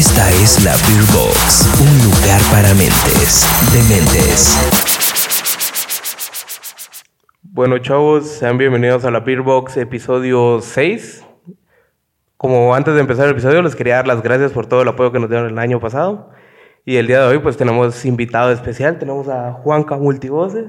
Esta es la Beer Box, un lugar para mentes, dementes. Bueno, chavos, sean bienvenidos a la Beer Box episodio 6. Como antes de empezar el episodio, les quería dar las gracias por todo el apoyo que nos dieron el año pasado. Y el día de hoy, pues tenemos invitado especial. Tenemos a Juanca Multivoces.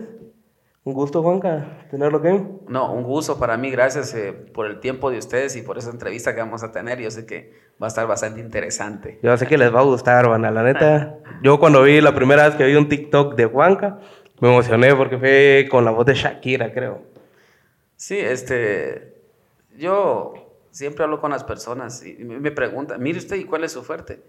Un gusto, Juanca, tenerlo aquí. No, un gusto para mí. Gracias eh, por el tiempo de ustedes y por esa entrevista que vamos a tener. Yo sé que va a estar bastante interesante. Yo sé que les va a gustar. La neta, yo cuando vi la primera vez que vi un TikTok de Juanca, me emocioné porque fue con la voz de Shakira, creo. Sí, este. Yo siempre hablo con las personas y me preguntan, mire usted, ¿y cuál es su fuerte?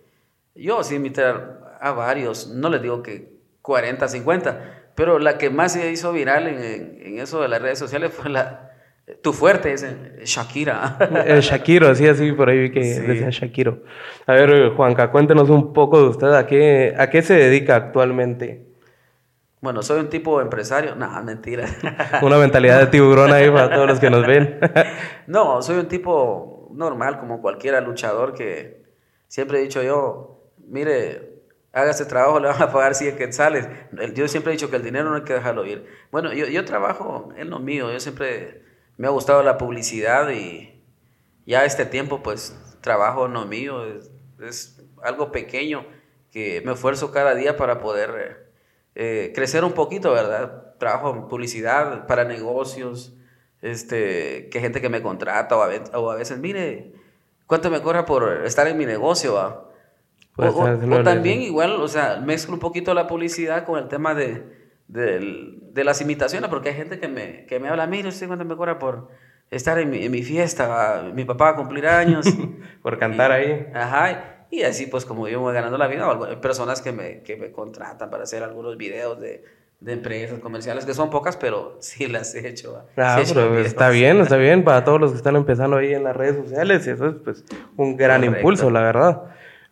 Yo sí invité a varios, no les digo que 40, 50, pero la que más se hizo viral en, en eso de las redes sociales fue la, tu fuerte es Shakira. El Shakiro, sí, así por ahí vi que decía Shakiro. A ver, Juanca, cuéntenos un poco de usted, ¿a qué, a qué se dedica actualmente? Bueno, soy un tipo empresario. No, mentira. Una mentalidad de tiburón ahí para todos los que nos ven. no, soy un tipo normal, como cualquiera luchador que siempre he dicho yo, mire, haga ese trabajo, le van a pagar 100 quetzales. Yo siempre he dicho que el dinero no hay que dejarlo ir. Bueno, yo, yo trabajo en lo mío, yo siempre me ha gustado la publicidad y ya este tiempo pues trabajo en lo mío, es, es algo pequeño que me esfuerzo cada día para poder eh, crecer un poquito, ¿verdad? Trabajo en publicidad para negocios, este, que gente que me contrata o a, veces, o a veces, mire, ¿cuánto me cobra por estar en mi negocio? O, o, también igual, o sea, mezclo un poquito la publicidad con el tema de, de, las imitaciones, porque hay gente que me, que me habla, mire, ¿usted cuánto me cobra por estar en mi, en mi fiesta? Mi papá va a cumplir años. por cantar ahí. Ajá. Y así pues como yo voy ganando la vida, hay personas que me, que me contratan para hacer algunos videos de, de empresas comerciales, que son pocas, pero sí las he hecho. Ah, pero está bien, está bien para todos los que están empezando ahí en las redes sociales, y eso es pues un gran impulso, la verdad.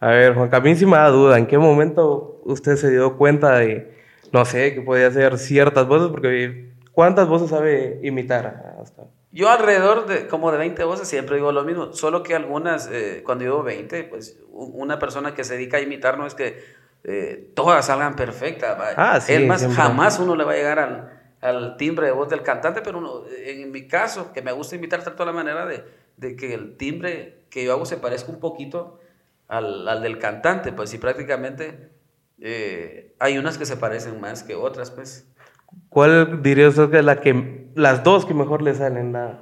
A ver, Juan Camín, si me da duda, ¿en qué momento usted se dio cuenta de, no sé, que podía hacer ciertas voces? Porque ¿cuántas voces sabe imitar hasta? Yo alrededor de como de 20 voces siempre digo lo mismo, solo que algunas, eh, cuando digo 20, pues una persona que se dedica a imitar no es que eh, todas salgan perfectas. Ah, sí, es más, jamás uno le va a llegar al, al, timbre de voz del cantante, pero uno, en mi caso, que me gusta imitar, trato la manera de, de, que el timbre que yo hago se parezca un poquito al, al del cantante, pues sí, prácticamente eh, hay unas que se parecen más que otras, pues. ¿Cuál diría usted que es la que, las dos que mejor le salen? La...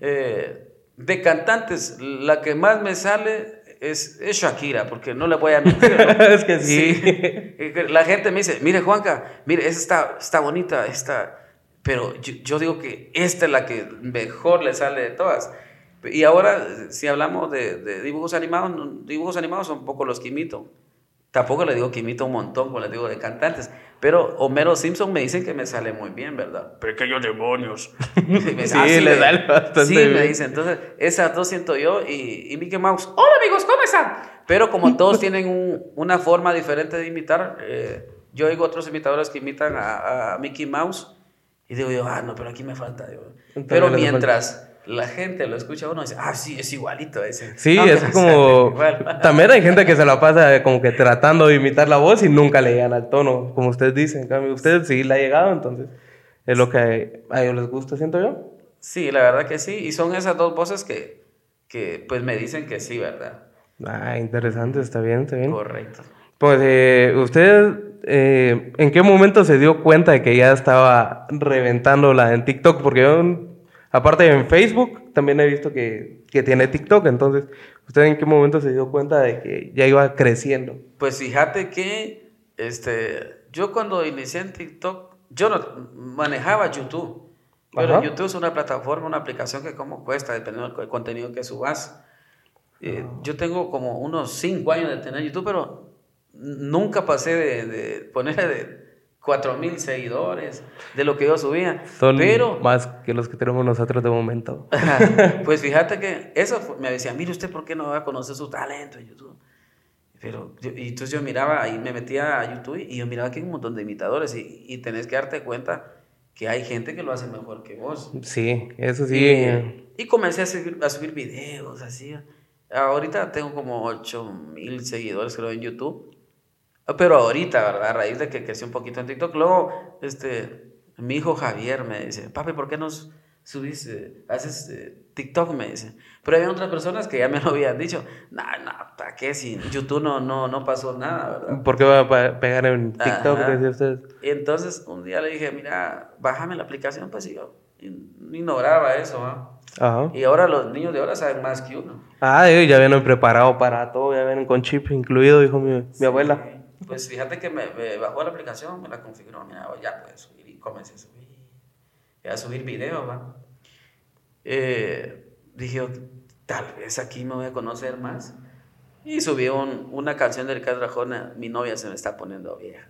Eh, de cantantes, la que más me sale es, es Shakira, porque no le voy a mentir. es que sí. La gente me dice, mire Juanca, mire, esa está, está bonita, esta... Pero yo, digo que esta es la que mejor le sale de todas. Y ahora, si hablamos de, de dibujos animados, dibujos animados son un poco los que imito. Tampoco le digo que imito un montón, como le digo de cantantes. Pero Homero Simpson me dicen que me sale muy bien, ¿verdad? Pequeños demonios. sí, le da bastante Sí, me dicen. Entonces, esas dos siento yo y, y Mickey Mouse. Hola amigos, ¿cómo están? Pero como todos tienen una forma diferente de imitar, eh, yo oigo otros imitadores que imitan a, a, Mickey Mouse y digo yo, ah, no, pero aquí me falta. Pero mientras la gente lo escucha uno y dice, ah, sí, es igualito ese. Sí, es como... También hay gente que se la pasa como que tratando de imitar la voz y nunca le llegan al tono, como ustedes dicen. En cambio, usted sí le ha llegado, entonces es lo que a ellos les gusta, siento yo. Sí, la verdad que sí. Y son esas dos voces que, que pues me dicen que sí, ¿verdad? Ah, interesante, está bien, está bien. Correcto. Pues, eh, ¿usted eh, en qué momento se dio cuenta de que ya estaba reventándola en TikTok? Porque yo Aparte en Facebook también he visto que, que, tiene TikTok, entonces, ¿usted en qué momento se dio cuenta de que ya iba creciendo? Pues fíjate que este, yo cuando inicié en TikTok, yo no manejaba YouTube, pero YouTube es una plataforma, una aplicación que como cuesta, dependiendo del contenido que subas. Eh, yo tengo como unos 5 años de tener YouTube, pero nunca pasé de, de poner de cuatro mil seguidores de lo que yo subía. Son pero, más que los que tenemos nosotros de momento. pues fíjate que eso me decía, mire usted, ¿por qué no va a conocer su talento en YouTube? Pero, y entonces yo miraba, y me metía a YouTube y yo miraba que hay un montón de imitadores y, y tenés que darte cuenta que hay gente que lo hace mejor que vos. Sí, eso sí. Y, comencé a subir, a subir videos así Ahorita tengo como 8 mil seguidores, creo, en YouTube. Pero ahorita, ¿verdad? A raíz de que crecí un poquito en TikTok. Luego, este, mi hijo Javier me dice, papi, ¿por qué no subís, eh, haces eh, TikTok? Me dice. Pero había otras personas que ya me lo habían dicho. No, no, ¿para qué? Si YouTube no, no, no pasó nada, ¿verdad? ¿Por qué va a pegar en TikTok? Decía usted? Y entonces un día le dije, mira, bájame la aplicación, pues y yo ignoraba eso. Ajá. Y ahora los niños de ahora saben más que uno. Ah, ya vienen preparados para todo, ya vienen con chip incluido, dijo mi, mi abuela. Pues fíjate que me, me bajó la aplicación, me la configuró, mira, ya puedes subir y comencé a subir. A subir videos, ¿va? Eh, dije, tal vez aquí me voy a conocer más. Y subí un- una canción de Ricardo Arjona, mi novia se me está poniendo vieja.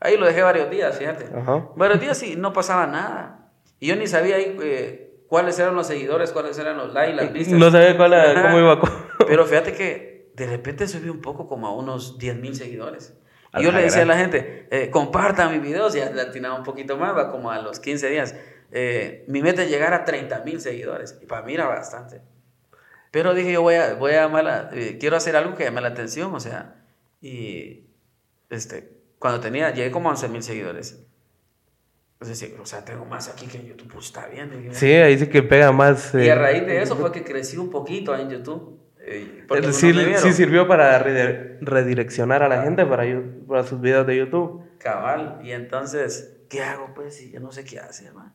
Ahí lo dejé varios días, fíjate. Ajá. Varios días y no pasaba nada. Y yo ni sabía ahí eh, cuáles eran los seguidores, cuáles eran los likes, las vistas. No sabía cuál era- cómo iba. con- Pero fíjate que de repente subí un poco como a unos 10 mil seguidores. Y yo le decía a la gente, eh, compartan mis videos, ya le atinaba un poquito más, va como a los 15 días. Eh, mi meta es llegar a 30 mil seguidores. Y para mí era bastante. Pero dije, yo voy a, voy a llamar la- eh, quiero hacer algo que llame la atención, o sea, y este, cuando tenía, llegué como a 11 mil seguidores. Entonces, o sea, tengo más aquí que en YouTube, pues está bien. dije. Sí, ahí sí que pega más. Y eh, a raíz de eso fue que crecí un poquito en YouTube. Sí, vieron. sí sirvió para redi- redireccionar a la gente para, para sus videos de YouTube. Cabal. Y entonces, ¿qué hago? Pues si yo no sé qué hacer, man.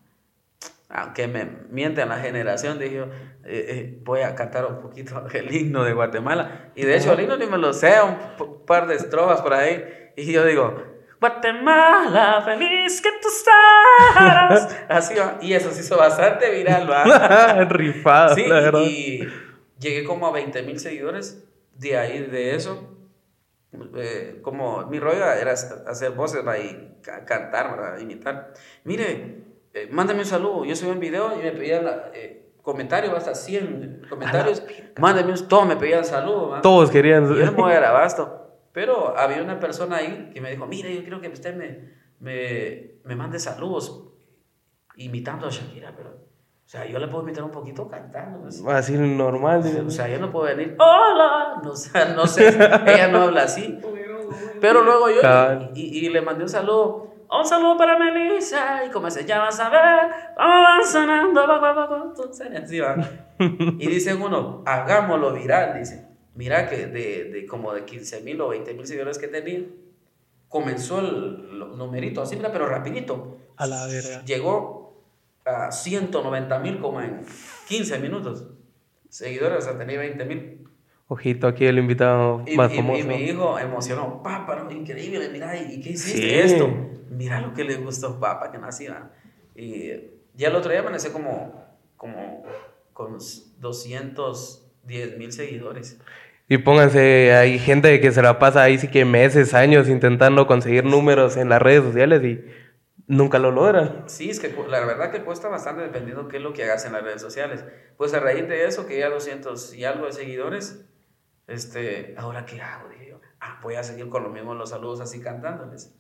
Aunque me mienten la generación, dije eh, eh, voy a cantar un poquito el himno de Guatemala. Y de hecho, el himno ni me lo sé, un par de estrofas por ahí. Y yo digo, Guatemala, feliz que tú estás. Así va. Y eso se hizo bastante viral, va. Rifado, Sí, la verdad. y llegué como a 20 mil seguidores. De ahí, de eso, eh, como mi rollo era hacer voces ¿va? y ca- cantar, ¿verdad? imitar. Mire, eh, mándame un saludo. Yo subí un video y me pedían eh, comentarios, hasta 100 comentarios. Mándame un, todos me pedían saludos. ¿va? Todos querían. Y yo no me voy a dar abasto. Pero había una persona ahí que me dijo, mire, yo quiero que usted me, me, me mande saludos imitando a Shakira, pero, o sea, yo le puedo imitar un poquito cantando. pues. Así normal. digo. O sea, yo no puedo venir, hola, no, o sea, no sé, ella no habla así. Pero luego yo, y, y le mandé un saludo, un saludo para Melissa, y comencé, ya vas a ver, cómo van sonando, va, va, va, así va. Y dice uno, hagámoslo viral, dice. Mira que de, de como de 15 mil o 20 mil seguidores que tenía, comenzó el, numerito así, mira, pero rapidito. A la verga. Llegó a 190 mil como en 15 minutos. Seguidores, o sea, tenía 20 mil. Ojito, aquí el invitado Y, más y- famoso. y mi hijo emocionó, papá, no, increíble, mira, ¿y qué hiciste Sí. esto? Mira lo que le gustó, papá, que nací. ¿va? Y ya el otro día amanecí como, como con 210 mil seguidores. Y pónganse, hay gente que se la pasa ahí sí que meses, años intentando conseguir números en las redes sociales y nunca lo logran. Sí, es que la verdad que cuesta bastante dependiendo qué es lo que hagas en las redes sociales. Pues a raíz de eso, que ya 200 y algo de seguidores, este, ahora qué hago, dije yo. Ah, voy a seguir con lo mismo los saludos así cantándoles.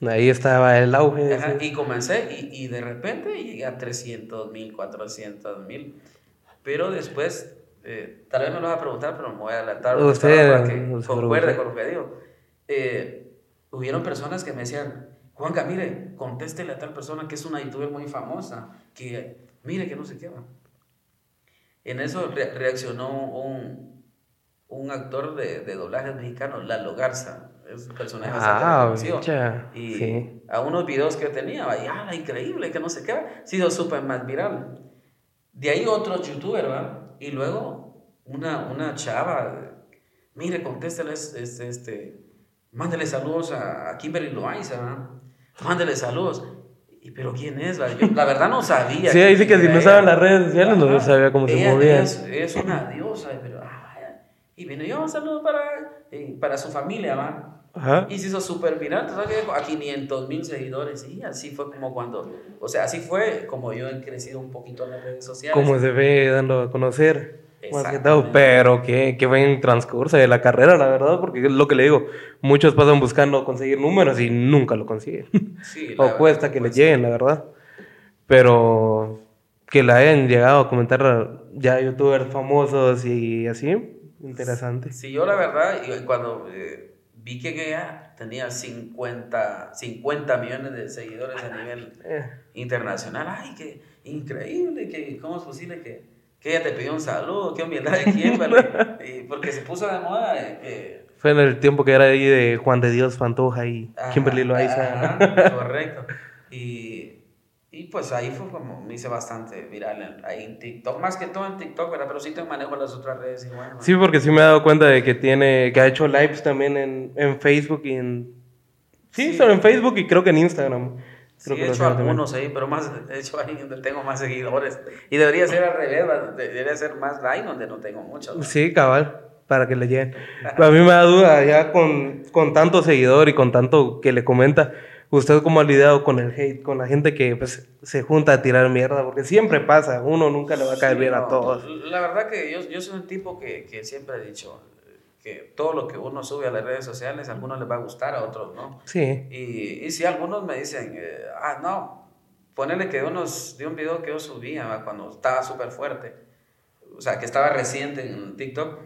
Ahí estaba el auge. Ajá, y comencé y, y de repente llegué a 300 mil, 400 mil. Pero después, eh, tal vez me lo vas a preguntar, pero me voy a adelantar Usted, para que concuerde con lo que digo. Eh, hubieron personas que me decían, Juanca, mire, contéstele a tal persona que es una youtuber muy famosa, que mire que no se queda. En eso re- reaccionó un, un actor de, de doblaje mexicano, Lalo Garza. Es un personaje Ah, bicha, Y sí. a unos videos que tenía, vaya, ah, increíble, que no sé qué, ha sido súper más viral. De ahí otro youtuber, ¿va? Y luego una, una chava, mire, contéstele, este, este, mándele saludos a, a Kimberly Loaiza, ¿va? Mándele saludos. Y, pero ¿quién es? Yo, la verdad no sabía. Sí, ahí sí que si no ella. las redes sociales no sabía cómo se ella Es, es una diosa, pero, ah. Y vino yo un saludo para, eh, para su familia, ¿va? Ajá. Y se hizo súper viral, ¿tú sabes que llegó a 500 mil seguidores. Y así fue como cuando, o sea, así fue como yo he crecido un poquito en las redes sociales. Cómo se ve dando a conocer. Más que todo, pero qué, qué buen transcurso de la carrera, la verdad, porque es lo que le digo, muchos pasan buscando conseguir números y nunca lo consiguen. Sí, o cuesta que les lleguen, la verdad. Pero que la hayan llegado a comentar ya youtubers famosos y así, Interesante. Sí, yo la verdad, cuando eh, vi que ella tenía 50, 50 millones de seguidores a nivel Eh, internacional, ay, qué increíble, que, ¿cómo es posible que, que ella te pidió un saludo? ¿Qué humildad de quién? vale? Y porque se puso de moda. eh, fue en el tiempo que era ahí de Juan de Dios Pantoja y Kimberly Loaiza. ajá, correcto. Y, y pues ahí fue como me hice bastante viral ahí en TikTok, más que todo en TikTok, ¿verdad? Pero sí te manejo las otras redes igual. Sí, porque sí me he dado cuenta de que tiene, que ha hecho lives también en, en Facebook y en... Sí, Sí. solo en Facebook y creo que en Instagram. Sí, Creo que he hecho también. algunos ahí, pero más he hecho ahí donde tengo más seguidores. Y debería ser al revés, debería ser más ahí donde no tengo muchos. ¿no? Sí, cabal, para que le lleguen. A mí me da duda, ya con, con tanto seguidor y con tanto que le comenta, ¿usted cómo ha lidiado con el hate, con la gente que pues, se junta a tirar mierda? Porque siempre pasa, uno nunca le va a caer Sí, bien no, a todos. La verdad que yo, yo soy un tipo que, que siempre he dicho que todo lo que uno sube a las redes sociales, a algunos les va a gustar, a otros no. Sí, Y, y si algunos me dicen, eh, ah, no, ponerle que unos, de un video que yo subía ¿va? cuando estaba súper fuerte, o sea, que estaba reciente en TikTok,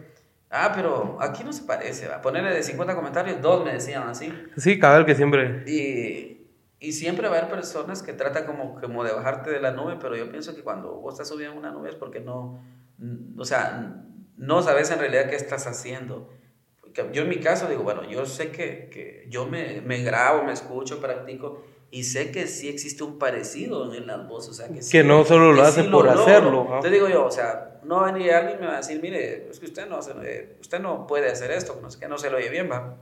ah, pero aquí no se parece, ¿va? ponerle de 50 comentarios, dos me decían así. sí, cabal que siempre... Y, y siempre va a haber personas que tratan como, como de bajarte de la nube, pero yo pienso que cuando vos estás subiendo a una nube es porque no, o sea, no sabes en realidad qué estás haciendo. Porque Yo en mi caso digo, bueno, yo sé que, que yo me, me grabo, me escucho, practico y sé que sí existe un parecido en las voces, o sea, que, sí- no solo lo hace sí por hacerlo, ¿no? Te digo yo, o sea, no va a venir alguien y me va a decir, mire, es que usted no, eh, usted no puede hacer esto, no sé qué, no se lo oye bien, va.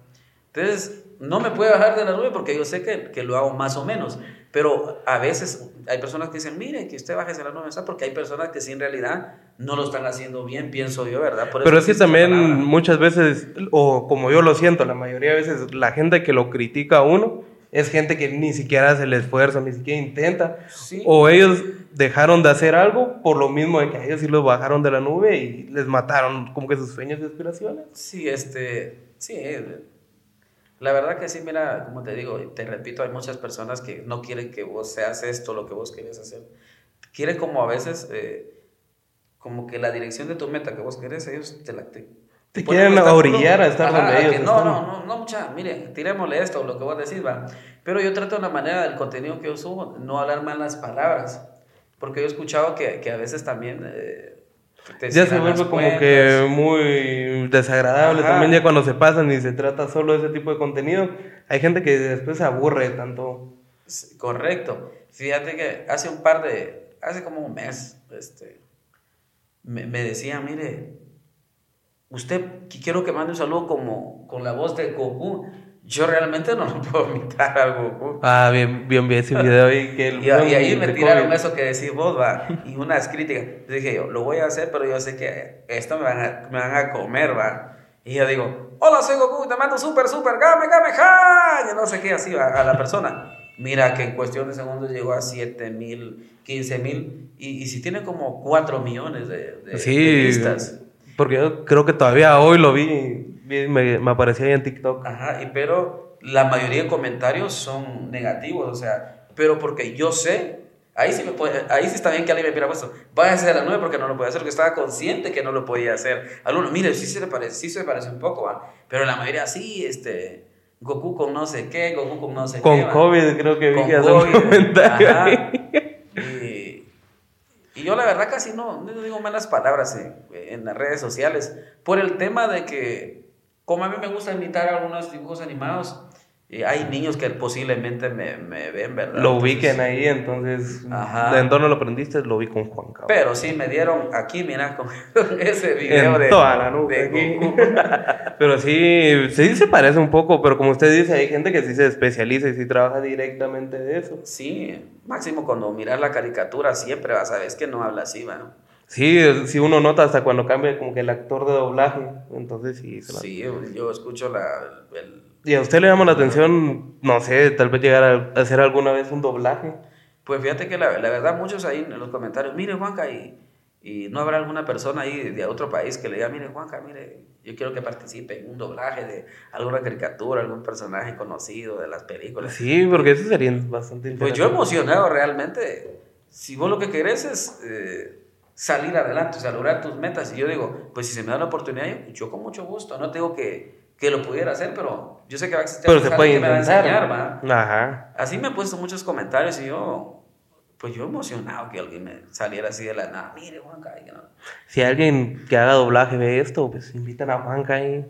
Entonces, no me puede bajar de la nube porque yo sé que, que lo hago más o menos. Pero a veces hay personas que dicen, mire, que usted baje de la nube, ¿sabes? Porque hay personas que sí en realidad no lo están haciendo bien, pienso yo, ¿verdad? Por Pero es que también palabra. muchas veces, o como yo lo siento, la mayoría de veces la gente que lo critica a uno es gente que ni siquiera hace el esfuerzo, ni siquiera intenta. Sí. O ellos dejaron de hacer algo por lo mismo de que a ellos sí los bajaron de la nube y les mataron como que sus sueños y aspiraciones. Sí, este, sí, la verdad que sí, mira, como te digo, te repito, hay muchas personas que no quieren que vos seas esto, lo que vos querés hacer. Quieren como a veces, eh, como que la dirección de tu meta que vos querés, ellos te la... Te, Te quieren orillar a estar donde ellos no, están. no, no, no, mucha, mire, tirémosle esto, lo que vos decís, va. Pero yo trato de una manera del contenido que yo subo, no hablar malas palabras, porque yo he escuchado que, que a veces también... eh, te Ya se vuelve como cuentas. que muy desagradable Ajá. también ya cuando se pasan y se trata solo de ese tipo de contenido. Hay gente que después se aburre tanto. Correcto. Fíjate que hace un par de, hace como un mes, este, me, me decía, mire, usted qui- quiero que mande un saludo como con la voz de Goku. Yo realmente no lo puedo imitar a Goku. Ah, bien, bien vi ese video y que el Y, y ahí me tiraron eso que decís vos, va, y unas críticas. Dije yo, lo voy a hacer, pero yo sé que esto me van a, me van a comer, va. Y yo digo, hola, soy Goku, te mando súper, súper, game, game, ja. Y no sé qué, así va, a la persona. Mira que en cuestión de segundos llegó a 7 mil, 15 mil, y, y si tiene como 4 millones de, de, Sí, de vistas. porque yo creo que todavía hoy lo vi- me, me aparecía ahí en TikTok. Ajá, y pero la mayoría de comentarios son negativos, o sea, pero porque yo sé, ahí sí, me puede, ahí sí está bien que alguien me hubiera puesto, váyase a la nueve porque no lo puede hacer, porque estaba consciente que no lo podía hacer. Algunos, mire, sí se le parece, sí se parece un poco, ¿va? pero la mayoría sí, este, Goku con no sé qué, Goku con no sé Con qué. ¿va? COVID creo que vi Con que hace un COVID, comentario ajá. Y, y yo la verdad casi no, no digo malas palabras en, en las redes sociales por el tema de que como a mí me gusta imitar algunos dibujos animados, eh, hay niños que posiblemente me, me ven, ¿verdad? Lo Entonces, ubiquen ahí, entonces, Ajá. ¿de dónde lo aprendiste? Lo vi con Juan. Pero sí me dieron aquí, mira, con ese video en de, toda la nube de pero sí, sí se parece un poco, pero como usted dice, hay gente que sí se especializa y sí trabaja directamente de eso. Sí, máximo cuando miras la caricatura siempre vas a ver, es que no habla así, ¿va? Sí, sí uno nota hasta cuando cambia como que el actor de doblaje, entonces sí. se la- Sí, yo escucho la, el, ¿Y a usted le llama la atención, no sé, tal vez llegar a hacer alguna vez un doblaje? Pues fíjate que la, la verdad muchos ahí en los comentarios, mire Juanca, y, y no habrá alguna persona ahí de otro país que le diga, mire Juanca, mire, yo quiero que participe en un doblaje de alguna caricatura, algún personaje conocido de las películas. Sí, porque eso sería bastante Pues interesante. yo emocionado realmente. Si vos lo que querés es, eh, salir adelante, o sea, lograr tus metas. Y yo digo, pues si se me da la oportunidad, yo, yo con mucho gusto. No te digo que, que lo pudiera hacer, pero yo sé que va a existir Pero se puede que me va a enseñar, ¿va? Ajá. Así me han puesto muchos comentarios y yo, pues yo emocionado que alguien me saliera así de la nada. Mire, Juanca, y no. Si alguien que haga doblaje ve esto, pues invitan a Juanca ahí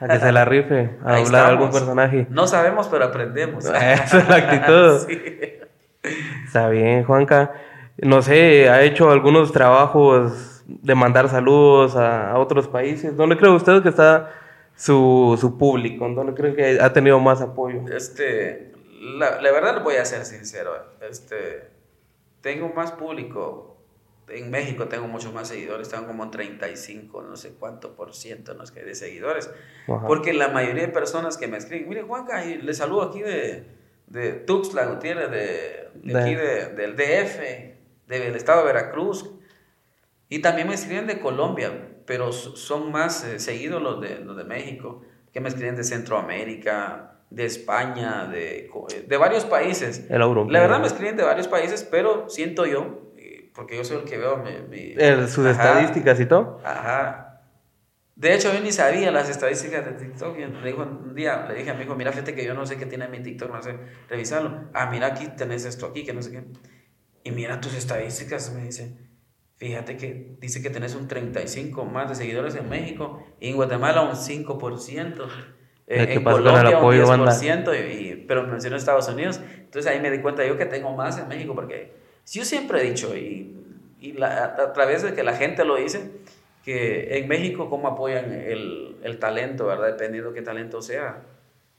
a que se la rife, a Ahí doblar algún personaje. No sabemos, pero aprendemos. Esa es la actitud. Sí. Está bien, Juanca. No sé, ha hecho algunos trabajos de mandar saludos a, a otros países. ¿Dónde cree usted que está su, su público? ¿Dónde cree que ha tenido más apoyo? Este, la, la verdad voy a ser sincero. Este, tengo más público. En México tengo muchos más seguidores. Tengo como 35, no sé cuánto por ciento no de seguidores. Ajá. Porque la mayoría de personas que me escriben, mire Juanca, y le saludo aquí de, de Tuxtla Gutiérrez, de, de De- aquí de- del DF, del estado de Veracruz. Y también me escriben de Colombia, pero son más eh, seguidos los de, los de México, que me escriben de Centroamérica, de España, de, eh, de varios países. El europeo. La verdad me escriben de varios países, pero siento yo, eh, porque yo soy el que veo mi... mi- El- sus Ajá. estadísticas y todo. Ajá. De hecho, yo ni sabía las estadísticas de TikTok. Y le dijo un día, le dije a mi hijo, mira, fíjate que yo no sé qué tiene mi TikTok, no sé revisarlo. Ah, mira, aquí tenés esto aquí, que no sé qué. Y mira tus estadísticas, me dice. Fíjate que dice que tenés un 35 más de seguidores en México y en Guatemala un 5%. ¿Qué eh, en Colombia apoyo, un banda? 10%, y, y- pero mencionó Estados Unidos. Entonces ahí me di cuenta yo que tengo más en México porque yo siempre he dicho y, y la- a través de que la gente lo dice, que en México cómo apoyan el, el talento, ¿verdad? Dependiendo qué talento sea.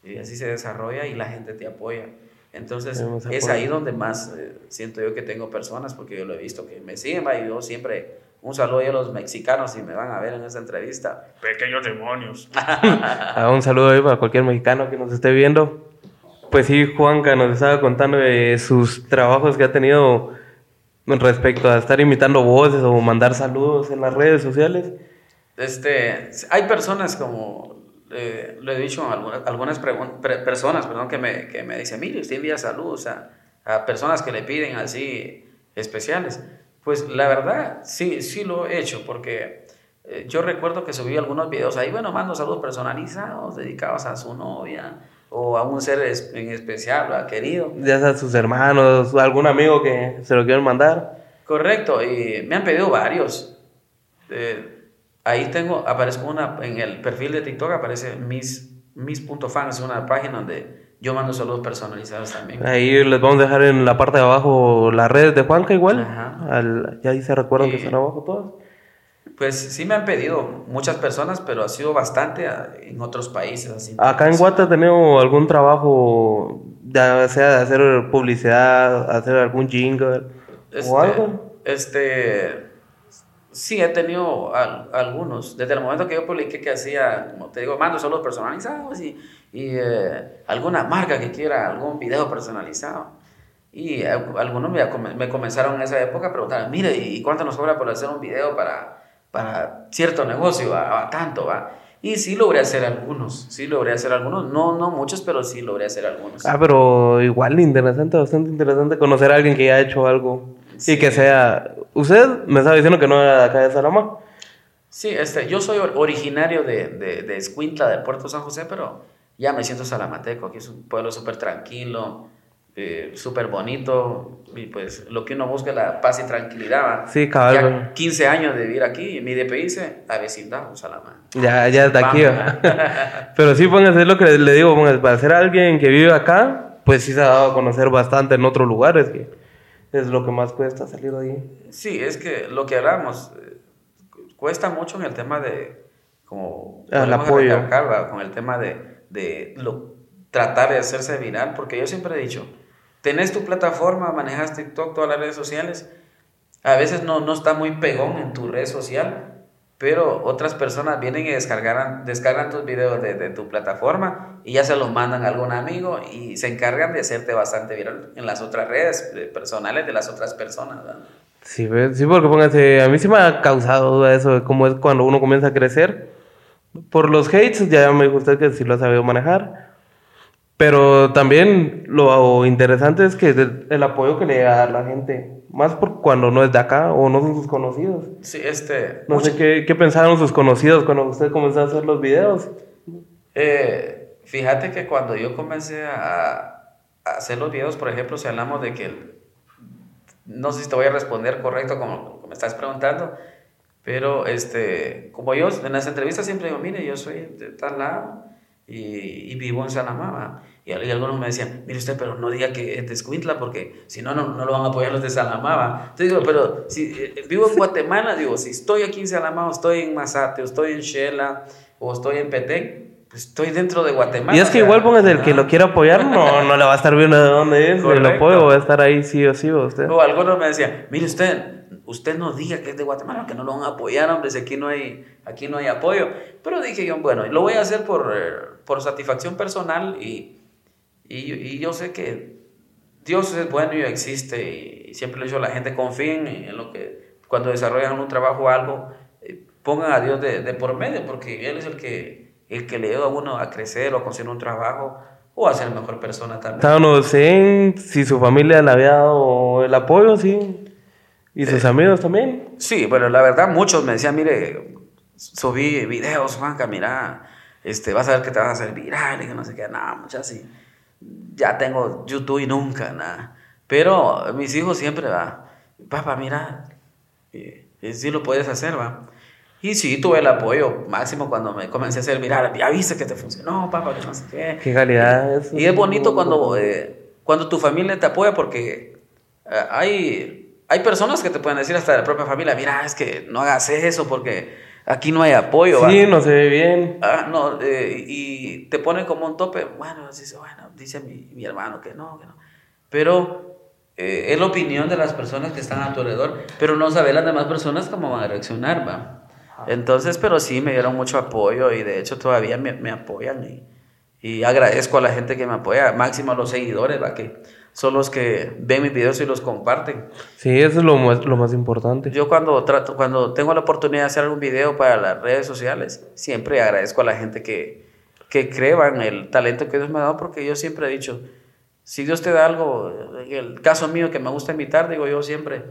Y así se desarrolla y la gente te apoya. Entonces es ahí donde más eh, siento yo que tengo personas porque yo lo he visto que me siguen y yo siempre un saludo a los mexicanos si me van a ver en esta entrevista. Pequeños demonios. Ah, un saludo ahí para cualquier mexicano que nos esté viendo. Pues sí, Juanca nos estaba contando de sus trabajos que ha tenido respecto a estar imitando voces o mandar saludos en las redes sociales. Este, hay personas como eh, lo he dicho a algunas, algunas pre- personas perdón, que, me, que me dicen, mire, usted envía saludos a, a personas que le piden así especiales. Pues la verdad, sí, sí lo he hecho, porque eh, yo recuerdo que subí algunos videos ahí, bueno, mando saludos personalizados dedicados a su novia o a un ser en especial, ¿verdad? querido. Ya sea sus hermanos, algún amigo que se lo quieran mandar. Correcto, y me han pedido varios. Eh, ahí tengo, aparezco una, en el perfil de TikTok aparece mis, mis.fans, una página donde yo mando saludos personalizados también. Ahí les vamos a dejar en la parte de abajo las redes de Juanca igual. Ajá. Al- ya ahí se recuerdan que Y- están abajo todas. Pues sí me han pedido muchas personas, pero ha sido bastante ah, en otros países. Así, Acá en Guata ha tenido algún trabajo, ya sea de hacer publicidad, hacer algún jingle Este, o algo. Este, sí, he tenido al- algunos. Desde el momento que yo publiqué que hacía, como te digo, mando saludos personalizados y, y, eh, alguna marca que quiera algún video personalizado. Y algunos me, come- me comenzaron en esa época a preguntar, mire, ¿y cuánto nos cobra por hacer un video para, para cierto negocio? ¿Va? Tanto, ¿va? Y sí logré hacer algunos, sí logré hacer algunos, no, no muchos, pero sí logré hacer algunos. Ah, pero igual interesante, bastante interesante conocer a alguien que ya ha hecho algo. Sí. Y que sea... Usted me estaba diciendo que no era de acá de Salama. Sí, este, yo soy or- originario de, de, de Escuintla, del Puerto San José, pero ya me siento salamateco. Aquí es un pueblo súper tranquilo, eh, súper bonito. Y pues lo que uno busca es la paz y tranquilidad. ¿va? Sí, cabal. Ya 15 años de vivir aquí, mi DPI dice avecindado, Salamá. Ya, ya es de aquí. Pero sí, póngase lo que le digo, póngase, para ser alguien que vive acá, pues sí se ha dado a conocer bastante en otros lugares, que es lo que más cuesta salir de ahí. Sí, es que lo que hablamos eh, cu- cuesta mucho en el tema de, como El volvemos a apoyo. con el tema de, de lo, tratar de hacerse viral, porque yo siempre he dicho, tenés tu plataforma, manejas TikTok, todas las redes sociales, a veces no, no está muy pegón en tu red social, pero otras personas vienen y descargan, descargan tus videos de, de tu plataforma y ya se los mandan a algún amigo y se encargan de hacerte bastante viral en las otras redes eh, personales de las otras personas. Sí, ¿ves? sí, porque póngase, a mí sí me ha causado duda eso de cómo es cuando uno comienza a crecer. Por los hates, ya me usted que sí lo ha sabido manejar. Pero también lo interesante es que el apoyo que le da a la gente Más por cuando no es de acá o no son sus conocidos. Sí, este... No sé qué, qué pensaron sus conocidos cuando usted comenzó a hacer los videos. Eh, fíjate que cuando yo comencé a, a hacer los videos, por ejemplo, si hablamos de que... no sé si te voy a responder correcto como, como me estás preguntando, pero este, como yo en las entrevistas siempre digo, mire, yo soy de tal lado y, y vivo en Salamá. Y, al- y algunos me decían, mire usted, pero no diga que es de Escuintla porque si no, no, no lo van a apoyar los de Salamá. ¿va?". Entonces digo, pero si eh, vivo en Guatemala, digo, si estoy aquí en Salamá o estoy en Mazate o estoy en Shela o estoy en Petén, pues estoy dentro de Guatemala. Y es que o sea, igual póngase el que lo quiera apoyar, no, no le va a estar viendo de dónde es, el apoyo va a estar ahí sí o sí o usted. O algunos me decían, mire usted, usted no diga que es de Guatemala, que no lo van a apoyar, hombre, si aquí no hay, aquí no hay apoyo. Pero dije yo, bueno, lo voy a hacer por, eh, por satisfacción personal y, y, y yo sé que Dios es bueno y existe y siempre le digo a la gente, confíen en lo que, cuando desarrollan un trabajo o algo, eh, pongan a Dios de, de por medio, porque Él es el que, el que le ayuda a uno a crecer o a conseguir un trabajo o a ser mejor persona también. No sé si su familia le había dado el apoyo, sí. Y Eh, sus amigos también. Sí, bueno, la verdad muchos me decían, mire, subí videos, Juanca, mira, este, vas a ver que te vas a hacer viral y que no sé qué, nada, muchas así. Ya tengo YouTube y nunca, nada. Pero mis hijos siempre va, papá, mira, eh, eh, sí lo puedes hacer, va. Y sí, tuve el apoyo máximo cuando me comencé a hacer viral. Ya viste que te funcionó, papá, que no sé qué. Qué calidad es. Y es bonito cuando, eh, cuando tu familia te apoya porque eh, hay, hay personas que te pueden decir hasta la propia familia, mira, es que no hagas eso porque aquí no hay apoyo. Sí, ¿va?". no se ve bien. Ah, no, eh, y te ponen como un tope, bueno, dice, bueno, dice mi, mi hermano que no, que no. Pero eh, es la opinión de las personas que están a tu alrededor, pero no saben las demás personas cómo van a reaccionar, va. Entonces, pero sí, me dieron mucho apoyo y de hecho todavía me, me apoyan y, y agradezco a la gente que me apoya, máximo a los seguidores, va, que son los que ven mis videos y los comparten. Sí, eso es lo más, lo más importante. Yo cuando trato, cuando tengo la oportunidad de hacer algún video para las redes sociales, siempre agradezco a la gente que, que cree en el talento que Dios me ha dado, porque yo siempre he dicho, si Dios te da algo, en el caso mío que me gusta imitar, digo yo siempre,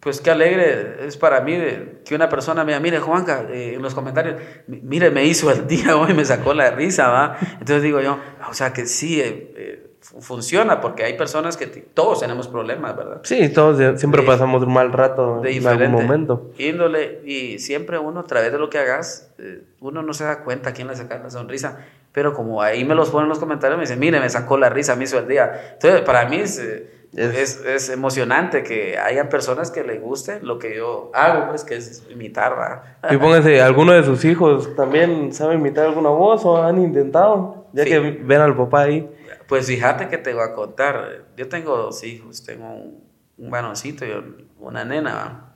pues qué alegre es para mí de que una persona me diga, mire Juanca, eh, en los comentarios, "Mi- mire, me hizo el día hoy, me sacó la risa, ¿va? Entonces digo yo, o sea que sí, eh, eh, funciona, porque hay personas que todos tenemos problemas, ¿verdad? Sí, todos siempre De- pasamos un mal rato de en algún momento. índole y siempre uno a través de lo que hagas eh, uno no se da cuenta a quién le saca la sonrisa pero como ahí me los ponen en los comentarios me dicen mire me sacó la risa me hizo el día entonces para mí es, eh, Es- es, emocionante que hayan personas que les guste lo que yo hago pues que es imitar ¿va? Y póngase, ¿alguno de sus hijos también sabe imitar alguna voz o han intentado? Ya Sí. que ven al papá ahí. Pues fíjate que te voy a contar. Yo tengo dos hijos. Tengo un, un varoncito y un- una nena.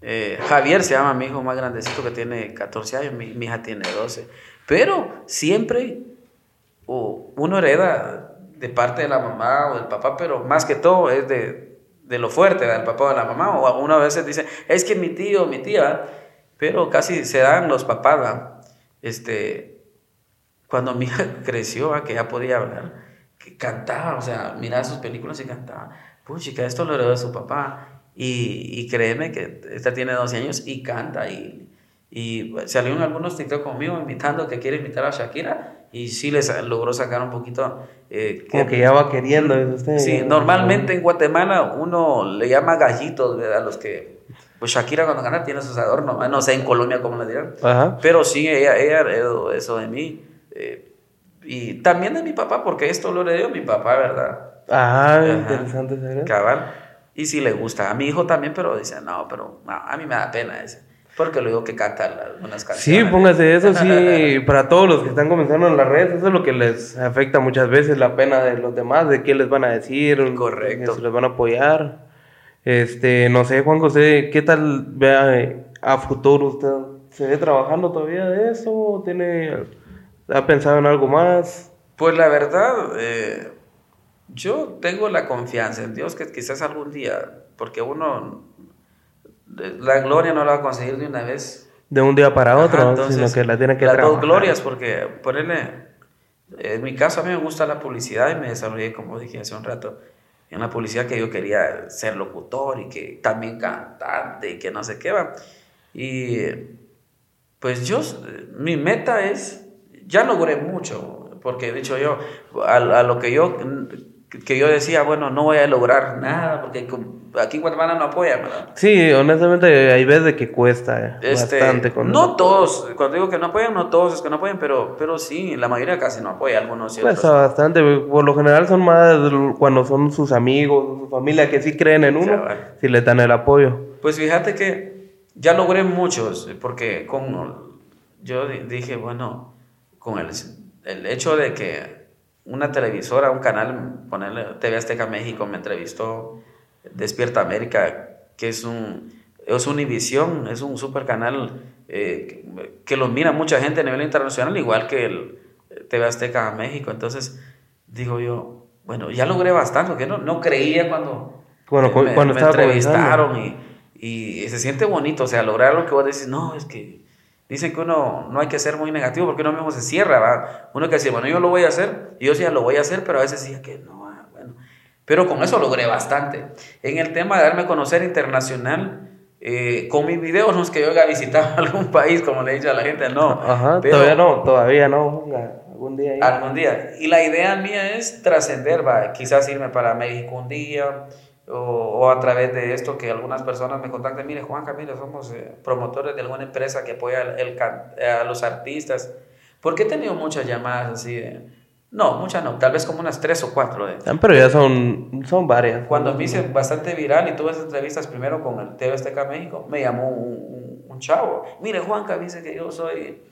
Eh, Javier se llama mi hijo más grandecito que tiene 14 años. Mi, hija tiene 12. Pero siempre o uno hereda de parte de la mamá o del papá, pero más que todo es de, de lo fuerte del papá o de la mamá. O uno a veces dice, es que mi tío, mi tía, pero casi se dan los papás. Este, cuando mi hija creció, que ya podía hablar, que cantaba, o sea, miraba sus películas y cantaba. Puchica, esto lo heredó de su papá. Y, y créeme que esta tiene 12 años y canta. Y, y salieron algunos TikTok conmigo invitando que quiere invitar a Shakira. Y sí les logró sacar un poquito. eh, Como que ya va queriendo, usted. Sí, normalmente en Guatemala uno le llama gallitos a los que. Pues Shakira cuando gana tiene sus adornos. No sé en Colombia cómo le dirán. Ajá. Pero sí, ella, ella heredó eso de mí. Eh, y también de mi papá, porque esto lo heredó mi papá, ¿verdad? Ah, Ajá. interesante saber. Cabal. Y sí le gusta. A mi hijo también, pero dice, no, pero no, a mí me da pena ese. Porque le digo que canta algunas Sí, canciones. póngase eso, sí, para todos los que están comenzando en las redes, eso es lo que les afecta muchas veces, la pena de los demás, de qué les van a decir, Correcto. se les van a apoyar. Este, no sé, Juan José, ¿qué tal vea eh, a futuro usted? ¿Se ve trabajando todavía de eso? ¿Tiene, ¿Ha pensado en algo más? Pues la verdad, eh, yo tengo la confianza en Dios que quizás algún día, porque uno, eh, la gloria no la va a conseguir de una vez. De un día para otro, Ajá, entonces, sino que la tiene que Las trabajar. dos glorias, porque ponerle, en mi caso a mí me gusta la publicidad y me desarrollé, como dije hace un rato, en la publicidad que yo quería ser locutor y que también cantante y que no sé qué va. Y pues yo, mi meta es, ya logré mucho, porque he dicho yo, a, a lo que yo que yo decía, bueno, no voy a lograr nada, porque aquí en Guatemala no apoyan, ¿verdad? Sí, honestamente hay veces de que cuesta este, bastante. Con no todos, cuando digo que no apoyan, no todos es que no apoyan, pero, pero sí, la mayoría casi no apoya, algunos sí. Cuesta bastante, por lo general son más cuando son sus amigos, su familia que sí creen en uno, si le dan el apoyo. Pues fíjate que ya logré muchos, porque con, yo dije, bueno, con el, el hecho de que una televisora, un canal, ponerle TV Azteca México, me entrevistó Despierta América, que es un es Univisión, es un super canal eh, que, lo mira mucha gente a nivel internacional, igual que el TV Azteca México. Entonces, digo yo, bueno, ya logré bastante, porque no, no creía cuando, bueno, me, cuando me entrevistaron y, y, se siente bonito, o sea, lograr lo que vos decís, no, es que Dicen que uno no hay que ser muy negativo porque uno mismo se cierra, ¿va? Uno que dice, bueno, yo lo voy a hacer, y yo sí lo voy a hacer, pero a veces decía que no, ah, bueno. Pero con eso logré bastante. En el tema de darme a conocer internacional, eh, con mis videos no es que yo haya visitado algún país, como le he dicho a la gente, no. Ajá, todavía no, todavía no. Algún día. Algún día. Y la idea mía es trascender, va, quizás irme para México un día, o, a través de esto que algunas personas me contacten, mire Juan mire, somos eh, promotores de alguna empresa que apoya el, eh, a los artistas. Porque he tenido muchas llamadas así No, muchas no, tal vez como unas tres o cuatro. De, ah, Pero ya son, son varias. Cuando me hice bastante viral y tuve esas entrevistas primero con el TV Azteca México, me llamó un, un, chavo. Mire, Juanca, dice que yo soy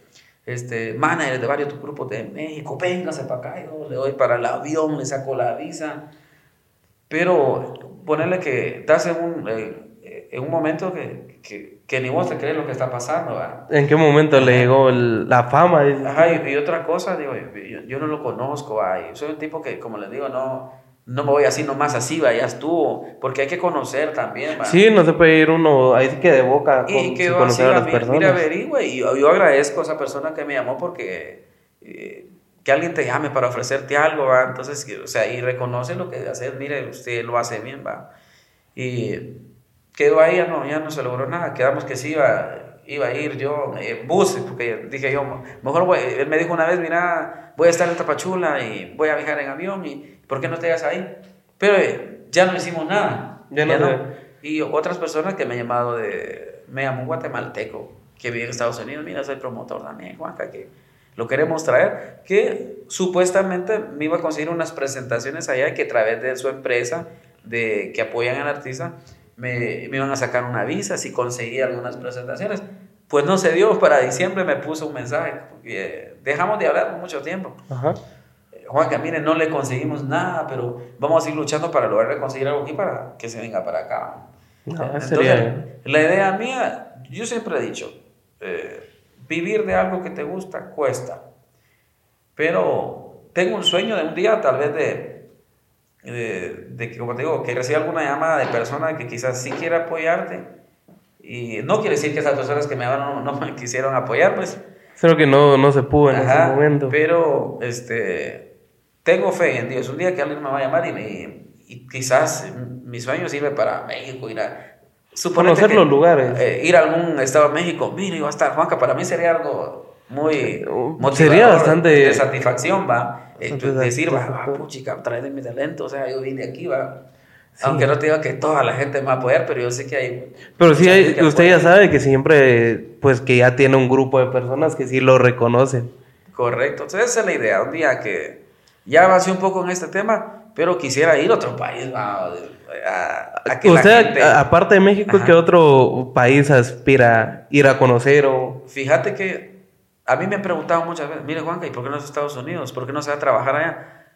este, manager de varios grupos de México, véngase para acá, yo le doy para el avión, le saco la visa. Pero ponerle que estás en un, eh, en un momento que, que, que, ni vos te crees lo que está pasando. ¿En qué momento le llegó la fama? Ajá, y, otra cosa, digo, yo, yo, no lo conozco. Soy un tipo que, como les digo, no, no me voy así nomás así, va, ya estuvo, porque hay que conocer también. ¿va? Sí, no se puede ir uno ahí que de boca con, y que conocer a las personas. Mira, averigüe, y yo, yo, agradezco a esa persona que me llamó porque... Eh, que alguien te llame para ofrecerte algo, ¿va? Entonces, o sea, y reconoce lo que hace, mire, usted lo hace bien, ¿va? Y quedó ahí, ya no, ya no se logró nada, quedamos que sí iba, iba a ir yo en bus, porque dije yo, mejor voy, él me dijo una vez, mira, voy a estar en Tapachula y voy a viajar en avión, y ¿por qué no te vas ahí? Pero eh, ya no hicimos nada. Ya no, Y otras personas que me han llamado de, me llamó un guatemalteco, que vive en Estados Unidos, mira, soy promotor también, Juanca, que lo queremos traer, que supuestamente me iba a conseguir unas presentaciones allá que a través de su empresa de, que apoyan al artista me, me iban a sacar una visa si conseguía algunas presentaciones. Pues no se dio, para diciembre me puso un mensaje, eh, dejamos de hablar mucho tiempo. Ajá. Eh, Juan, que mire, no le conseguimos nada, pero vamos a ir luchando para lograr conseguir algo aquí para que se venga para acá. Entonces, la idea mía, yo siempre he dicho, eh, Vivir de algo que te gusta cuesta. Pero tengo un sueño de un día, tal vez de, de, que, como te digo, que reciba alguna llamada de persona que quizás sí quiera apoyarte. Y no quiere decir que esas personas que me hablan no, me quisieron apoyar, pues. Creo que no, no se pudo en ese momento. Pero este, tengo fe en Dios. Un día que alguien me va a llamar y, me, y quizás mi sueño sirve para México, ir a Conocer los lugares. Eh, ir a algún estado de México, mire, iba a estar Juanca, para mí sería algo muy uh, motivador, sería bastante de satisfacción, va. Eh, decir, va, va, puchica, trae mi talento, o sea, yo vine aquí, va. Aunque no te diga que toda la gente me va a apoyar, pero yo sé que hay. Pero sí, hay, usted ya sabe que siempre, pues que ya tiene un grupo de personas que sí lo reconocen. Correcto. Entonces, esa es la idea. Un día que ya avancé un poco en este tema, pero quisiera ir a otro país, va ¿Usted, aparte de México, qué otro país aspira ir a conocer? O... Fíjate que a mí me han preguntado muchas veces, mire Juanca, ¿y por qué no es Estados Unidos? ¿Por qué no se va a trabajar allá?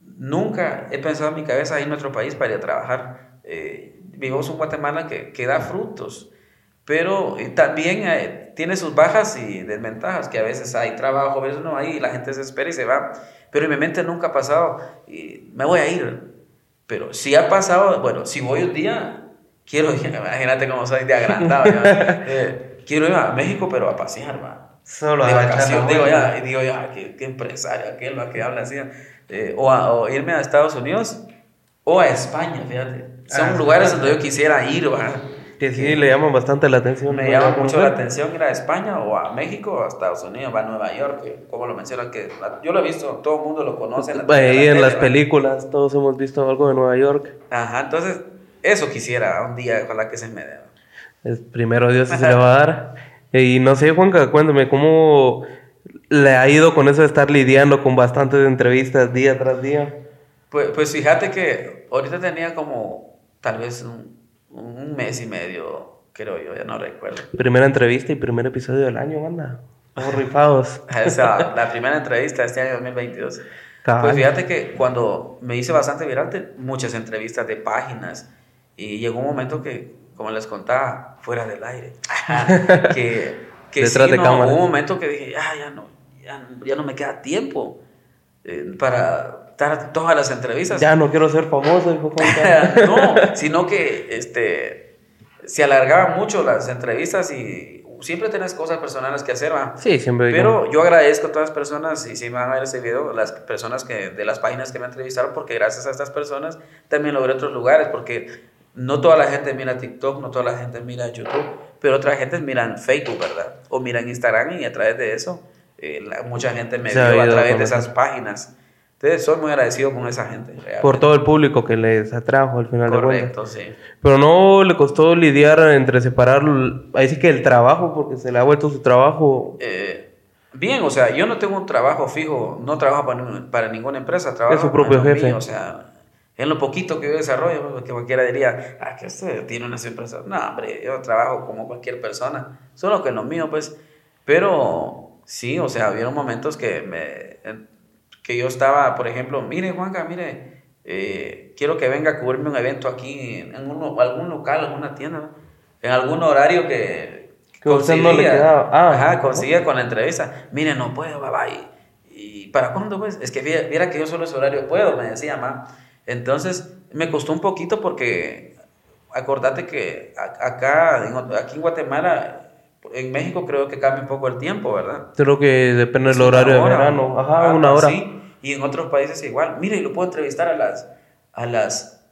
Nunca he pensado en mi cabeza ir a nuestro país para ir a trabajar. Eh, vivimos en Guatemala que, que da frutos, pero eh, también eh, tiene sus bajas y desventajas, que a veces hay trabajo, a veces no hay, y la gente se espera y se va. Pero en mi mente nunca ha pasado, y me voy a ir pero si ha pasado, bueno, si voy un día, quiero, imagínate cómo soy de agrandado, eh, quiero ir a México, pero a pasear, va. Solo de vacación, digo ya, y digo ya, qué, qué empresario aquel, va, que habla así. Eh, o, o, irme a Estados Unidos, O a España, fíjate. Son Ah, lugares sí. donde yo quisiera ir, ¿va? Que sí le llaman bastante la atención. Me llama mucho la atención ir a España o a México o a Estados Unidos, va a Nueva York, que como lo mencionan, que la- yo lo he visto, todo el mundo lo conoce. la- Ahí la en las películas todos hemos visto algo de Nueva York. Ajá, entonces eso quisiera un día, ojalá que se me dé. Es, primero Dios si se le va a dar. Y no sé, Juanca, cuéntame, ¿cómo le ha ido con eso de estar lidiando con bastantes entrevistas día tras día? Pues, pues fíjate que ahorita tenía como tal vez un, un mes y medio, creo yo, ya no recuerdo. Primera entrevista y primer episodio del año, banda. Estamos rifados. Esa, la primera entrevista de este año 2022. Cabal. Pues fíjate que cuando me hice bastante viral, muchas entrevistas de páginas y llegó un momento que, como les contaba, fuera del aire, que, que Detrás sí, de no, cámara. hubo un momento que dije, ah, ya no, ya, ya no me queda tiempo eh, para dar todas las entrevistas. Ya no quiero ser famoso, Juanca. no, sino que este, se alargaban mucho las entrevistas y siempre tenés cosas personales que hacer, ¿va? Sí, siempre. Pero yo agradezco a todas las personas, y si van a ver este video, las personas que, de las páginas que me entrevistaron, porque gracias a estas personas también logré otros lugares, porque no toda la gente mira TikTok, no toda la gente mira YouTube, pero otra gente mira Facebook, ¿verdad? O mira en Instagram y a través de eso, eh, la- mucha gente me vio a través de esas páginas. Entonces, soy muy agradecido con esa gente. realmente. Por todo el público que les atrajo al final de cuentas. Correcto, sí. Pero no le costó lidiar entre separar, ahí sí que el trabajo, porque se le ha vuelto su trabajo. Eh, bien, o sea, yo no tengo un trabajo fijo, no trabajo para, para ninguna empresa, trabajo Es su propio lo jefe. mío, o sea, en lo poquito que yo desarrollo, pues, que cualquiera diría, ah, que usted tiene unas empresas. No, hombre, yo trabajo como cualquier persona, solo que en lo mío, pues. Pero sí, o sea, hubieron momentos que me que yo estaba, por ejemplo, mire, Juanca, mire, eh, quiero que venga a cubrirme un evento aquí en uno- algún local, alguna tienda, en algún horario que, Que a usted no. Ah. Ajá, coincidía con la entrevista. Mire, no puedo, bye bye. ¿Y para cuándo, pues? Es que viera, que yo solo ese horario puedo, me decía, ma. Entonces, me costó un poquito porque, acordate que acá, en, aquí en Guatemala, en México creo que cambia un poco el tiempo, ¿verdad? Creo que depende del horario de hora, verano. Ajá, una hora. así. Y en otros países igual. Mire, y lo puedo entrevistar a las, a las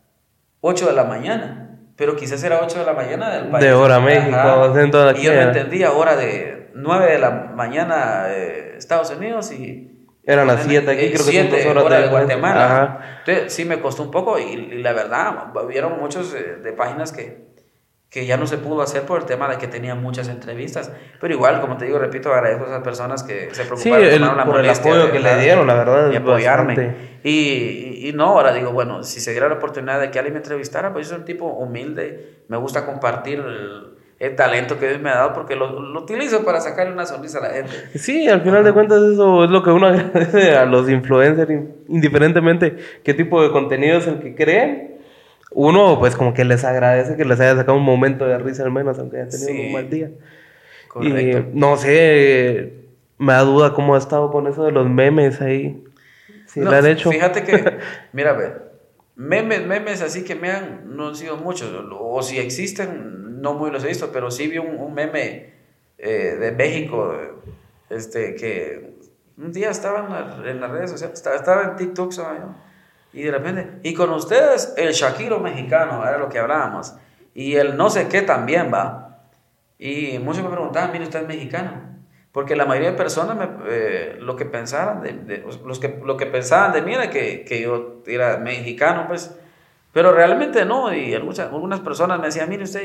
8 de la mañana. Pero quizás era 8 de la mañana del país. De hora México, acento de aquí, Y yo no ¿eh? entendía hora de 9 de la mañana eh, Estados Unidos y... Eran las 7 aquí, creo que son siete horas hora de de Guatemala. Ajá. Entonces sí me costó un poco y, y la verdad, vieron muchos eh, de páginas que, que ya no se pudo hacer por el tema de que tenía muchas entrevistas. Pero igual, como te digo, repito, agradezco a esas personas que se Sí, preocuparon, el- la por el apoyo de que le dieron, la verdad, Y apoyarme. Y, y, y no, ahora digo, bueno, si se diera la oportunidad de que alguien me entrevistara, pues yo soy un tipo humilde, me gusta compartir el, el talento que Dios me ha dado porque lo, lo utilizo para sacarle una sonrisa a la gente. Sí, al final de cuentas eso es lo que uno agradece a los influencers, in- indiferentemente qué tipo de contenido es el que creen. Uno pues como que les agradece que les haya sacado un momento de risa al menos, aunque hayan tenido Sí. un mal día. Correcto. Y no sé, me da duda cómo ha estado con eso de los memes ahí. Si No, le han hecho. Fíjate que, mira, ve, memes, memes así que me han, no han sido muchos, o si existen, no muy los he visto, pero sí vi un, un meme eh, de México, este, que un día estaba en, la- en las redes sociales, estaba, estaba en TikTok, ¿sabes? Y de repente, y con ustedes el Shakiro mexicano, era lo que hablábamos, y el no sé qué también va, y muchos me preguntaban, mire, usted es mexicano. Porque la mayoría de personas me, eh, lo que pensaban de, de- los que lo que pensaban de mí era que, que yo era mexicano, pues. Pero realmente no, y algunas, algunas personas me decían, mire usted,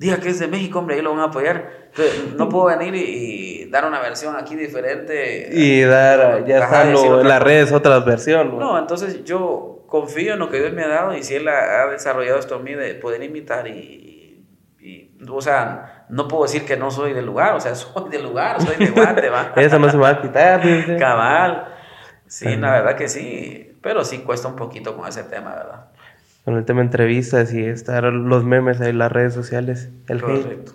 diga que es de México, hombre, ahí lo van a apoyar. Entonces, no puedo venir y, y dar una versión aquí diferente. Y dar, ya están en las redes otras versiones. No, entonces yo confío en lo que Dios me ha dado y si Él ha, ha desarrollado esto en mí de poder imitar y, y, o sea, no puedo decir que no soy del lugar, o sea, soy del lugar, soy de Guate, va. Eso no se va a quitar. Cabal. Sí, Ajá. la verdad que sí, pero sí cuesta un poquito con ese tema, ¿verdad? Con el tema entrevistas y estar los memes ahí en las redes sociales. El hate. Correcto.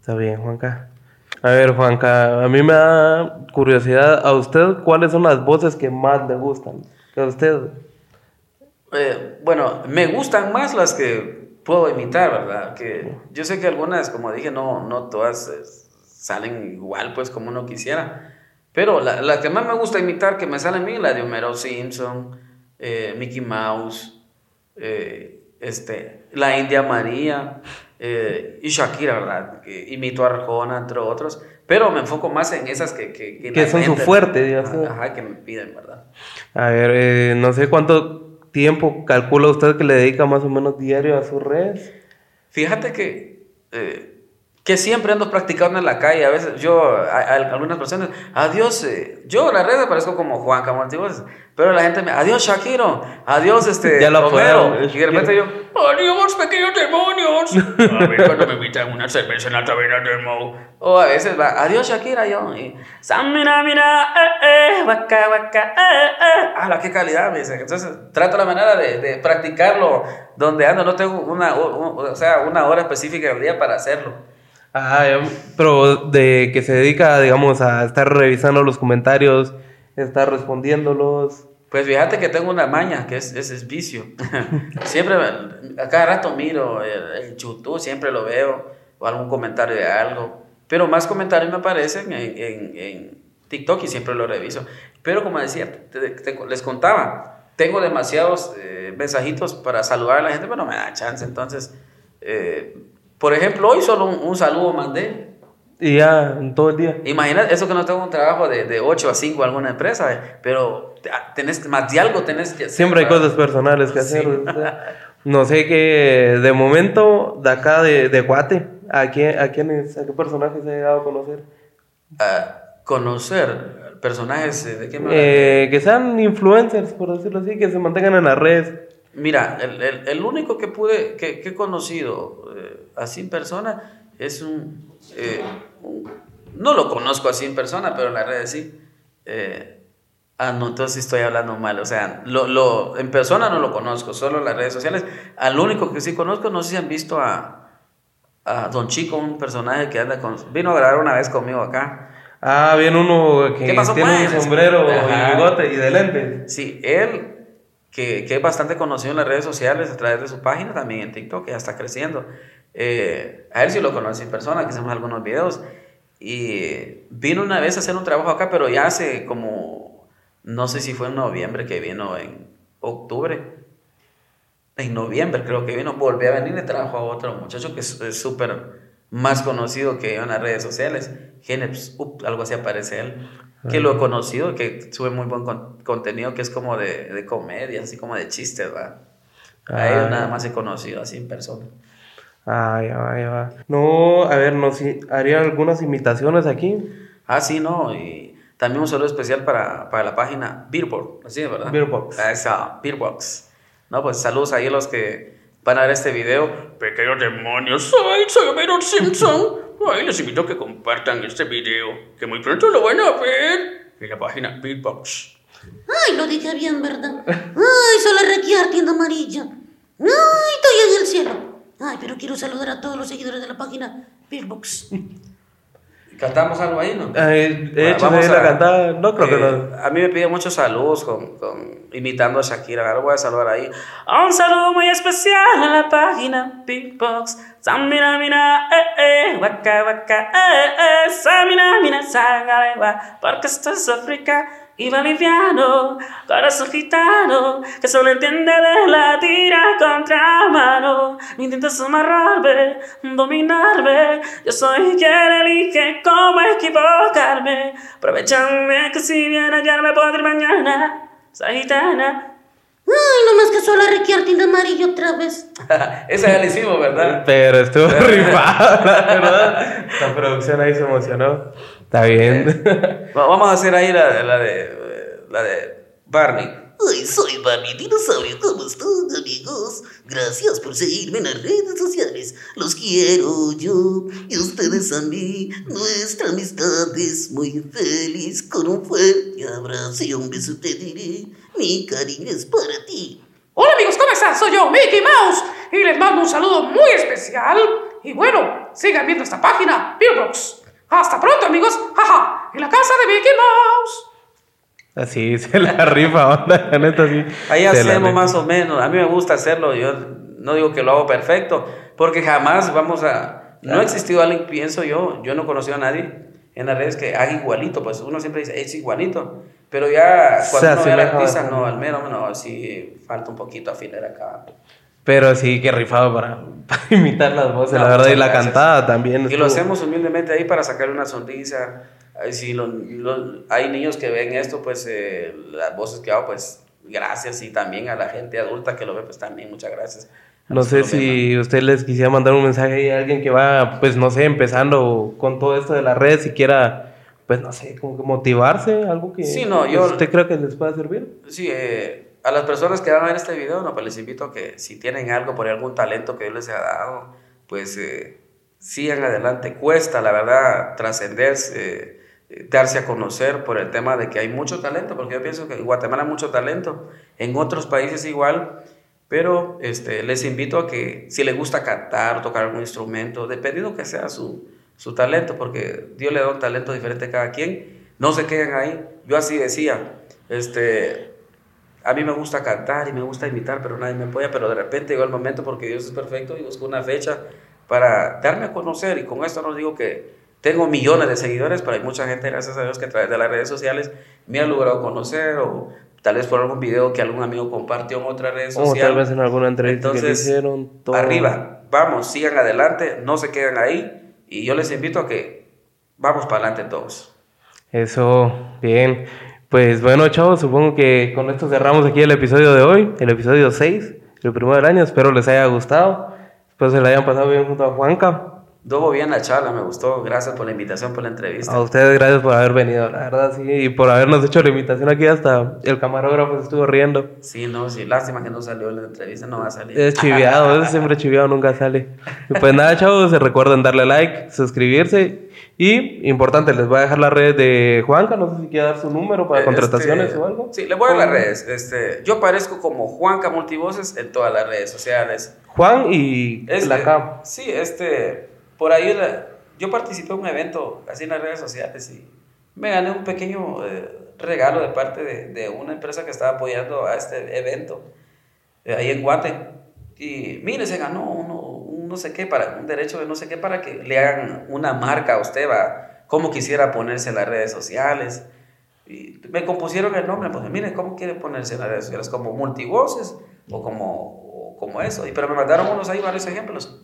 Está bien, Juanca. A ver, Juanca, a mí me da curiosidad. ¿A usted cuáles son las voces que más le gustan? A usted. Eh, bueno, me gustan más las que puedo imitar, ¿verdad? Que yo sé que algunas, como dije, no, no todas eh, salen igual, pues, como uno quisiera. Pero la, la que más me gusta imitar, que me sale a mí, la de Homero Simpson, eh, Mickey Mouse, eh, este, la India María eh, y Shakira, ¿verdad? Que a Arjona, entre otros, pero me enfoco más en esas que... Que, que son su fuerte, digamos. Ajá, ajá, que me piden, ¿verdad? A ver, eh, no sé cuánto tiempo calcula usted que le dedica más o menos diario a sus redes. Fíjate que, eh, que siempre ando practicando en la calle. A veces yo, a, a- algunas personas, adiós, eh, yo en las redes parezco como Juan Camontivos, pero la gente me, adiós Shakiro, adiós este Ya lo Romero. apodaron, Y de repente yo, adiós pequeños demonios. A ver cuando me invitan una cerveza en la taberna del Mo. O a veces va, adiós Shakira, yo. Y, Samina, mira, eh, eh, waka, waka, eh, eh. Ah, la qué calidad, me dicen. Entonces trato la manera de, de practicarlo donde ando. No tengo una, o, o sea, una hora específica del día para hacerlo. Ah, ya, pero de que se dedica, digamos, a estar revisando los comentarios, estar respondiéndolos. Pues fíjate que tengo una maña, que es, ese es vicio. siempre, a cada rato miro el, el YouTube, siempre lo veo, o algún comentario de algo. Pero más comentarios me aparecen en, en- en TikTok y siempre lo reviso. Pero como decía, te- te- les contaba, tengo demasiados eh, mensajitos para saludar a la gente, pero no me da chance. Entonces, eh, por ejemplo, hoy solo un, un saludo mandé. Y ya, todo el día. Imagínate, eso que no tengo un trabajo de, de 8 a 5 en alguna empresa, eh, pero te- tenés más de algo tenés que hacer. Siempre hay cosas personales que Sí. hacer. o sea, No sé qué, de momento, de acá de, de Guate, ¿a, quién, a, quiénes, ¿a qué personajes he llegado a conocer? a conocer personajes de qué me Eh, que sean influencers, por decirlo así, que se mantengan en las redes. Mira, el, el- el único que pude, que, que he conocido eh, así en persona es un, eh, un- No lo conozco así en persona, pero en las redes sí. Eh, ah, no, entonces estoy hablando mal. O sea, lo, lo, en persona no lo conozco, solo en las redes sociales. Al único que sí conozco, no sé si han visto a, a Don Chico, un personaje que anda con... Vino a grabar una vez conmigo acá. Ah, viene uno que ¿Qué pasó, tiene pues? un sombrero Ajá. y bigote y de lentes. Sí, él, que, que es bastante conocido en las redes sociales a través de su página, también en TikTok, que ya está creciendo. Eh, a él sí lo conocí en persona, que hicimos algunos videos. Y vino una vez a hacer un trabajo acá, pero ya hace como, no sé si fue en noviembre que vino, en octubre. En noviembre creo que vino, volvió a venir y trajo a otro muchacho que es súper más conocido que yo en las redes sociales. Geneps, algo así aparece él. Que lo he conocido, que sube muy buen con- contenido, que es como de, de comedia, así como de chistes, ¿va? A él Ah. nada más he conocido así en persona. Ah, ya va, ya va. No, a ver, no, si haría algunas imitaciones aquí. Ah, sí, no, y también un saludo especial para, para la página Beerbox, así es, ¿verdad? Beerbox. Esa, Beerbox. No, pues saludos ahí a los que van a ver este video. Pequeños demonios, soy, soy Homero Simpson. Ay, les invito a que compartan este video, que muy pronto lo van a ver en la página Beerbox. Ay, lo dije bien, ¿verdad? Ay, solo requiar tienda amarilla. Ay, estoy en el cielo. Ay, pero quiero saludar a todos los seguidores de la página Beerbox. ¿Cantamos algo ahí, no? Eh, hecho vamos la a- cantada. No creo que eh, no. A mí me piden muchos saludos con, con- imitando a Shakira. Ahora voy a saludar ahí. Un saludo muy especial a la página Beatbox. Samina, mina, eh, eh, waka, waka, eh, eh, samina, mina, sangalewa, porque esto es África y boliviano, corazón gitano, que solo entiende de la tira contra mano. Intentas amarrarme, dominarme, yo soy quien elige cómo equivocarme. Aprovechame que si bien ayer me puedo ir mañana, soy gitana. Ay, no más que solo requiar tienda amarilla otra vez. Esa ya la hicimos, ¿verdad? Pero estuvo rifado, la verdad. La producción ahí se emocionó. Está bien. Va- Vamos a hacer ahí la, la de eh, la de Barney. Ay, soy Barney Dinosaurio. ¿Cómo están, amigos? Gracias por seguirme en las redes sociales. Los quiero yo y ustedes a mí. Nuestra amistad es muy feliz. Con un fuerte abrazo y un beso te diré. Mi cariño es para ti. Hola amigos, ¿cómo están? Soy yo, Mickey Mouse, y les mando un saludo muy especial. Y bueno, sigan viendo esta página, Beerbox. Hasta pronto amigos, jaja, en la casa de Mickey Mouse. Así se la rifa, onda, la neta, sí. Ahí hacemos más o menos. A mí me gusta hacerlo. Yo no digo que lo hago perfecto, porque jamás vamos a. No ha existido alguien, pienso yo, yo no he conocido a nadie en las redes que haga igualito, pues uno siempre dice, es igualito, pero ya cuando uno ve al artista, no, al menos, no, sí falta un poquito afinar acá. Pero sí, que rifado para, para imitar las voces, No, la verdad. Y la gracias. cantada también. Y lo estuvo- hacemos humildemente ahí para sacarle una sonrisa. Si lo- lo- hay niños que ven esto, pues eh, las voces que hago, pues gracias. Y también a la gente adulta que lo ve, pues también muchas gracias. No sé lo ven, si usted les quisiera mandar un mensaje a alguien que va, pues no sé, empezando con todo esto de las redes y quiera, pues no sé, como que motivarse, algo que Sí, no, yo- usted cree que les pueda servir. Sí, eh, a las personas que van a ver este video, no, pues les invito a que si tienen algo por algún talento que Dios les ha dado, pues eh, sigan adelante. Cuesta, la verdad, trascenderse, eh, darse a conocer por el tema de que hay mucho talento, porque yo pienso que en Guatemala hay mucho talento, en otros países igual, pero este, les invito a que si les gusta cantar, tocar algún instrumento, dependiendo que sea su, su talento, porque Dios le da un talento diferente a cada quien, no se queden ahí. Yo así decía, este, a mí me gusta cantar y me gusta imitar, pero nadie me apoya, pero de repente llegó el momento porque Dios es perfecto y busco una fecha para darme a conocer y con esto no digo que tengo millones de seguidores, pero hay mucha gente, gracias a Dios, que a través de las redes sociales me ha logrado conocer o tal vez por algún video que algún amigo compartió en otra red O social. tal vez en alguna entrevista que hicieron. todo. Arriba, vamos, sigan adelante, no se queden ahí y yo les invito a que vamos para adelante todos. Eso, bien. Pues bueno, chavos, supongo que con esto cerramos aquí el episodio de hoy, el episodio 6, el primero del año. Espero les haya gustado. Espero se la hayan pasado bien junto a Juanca. Dobo bien la charla, me gustó. Gracias por la invitación, por la entrevista. A ustedes gracias por haber venido, la verdad, sí, y por habernos hecho la invitación aquí hasta el camarógrafo se estuvo riendo. Sí, no, sí, lástima que no salió en la entrevista, no va a salir. Es chiviado, es siempre chiviado, nunca sale. Pues nada, chavos, recuerden darle like, suscribirse y, importante, les voy a dejar la red de Juanca, no sé si quiere dar su número para Este, contrataciones o algo. Sí, le voy a dar las redes. Este, yo aparezco como Juanca Multivoces en todas las redes sociales. Juan y Este, la K. Sí, este, por ahí la- yo participé en un evento así en las redes sociales y me gané un pequeño eh, regalo de parte de, de una empresa que estaba apoyando a este evento eh, ahí en Guate. Y mire, se ganó uno, un no sé qué, para, un derecho de no sé qué para que le hagan una marca a usted, va, como quisiera ponerse en las redes sociales. Y me compusieron el nombre, pues mire, ¿cómo quiere ponerse en las redes sociales? ¿Como multivoces o como, o como eso? Y, pero me mandaron unos ahí, varios ejemplos.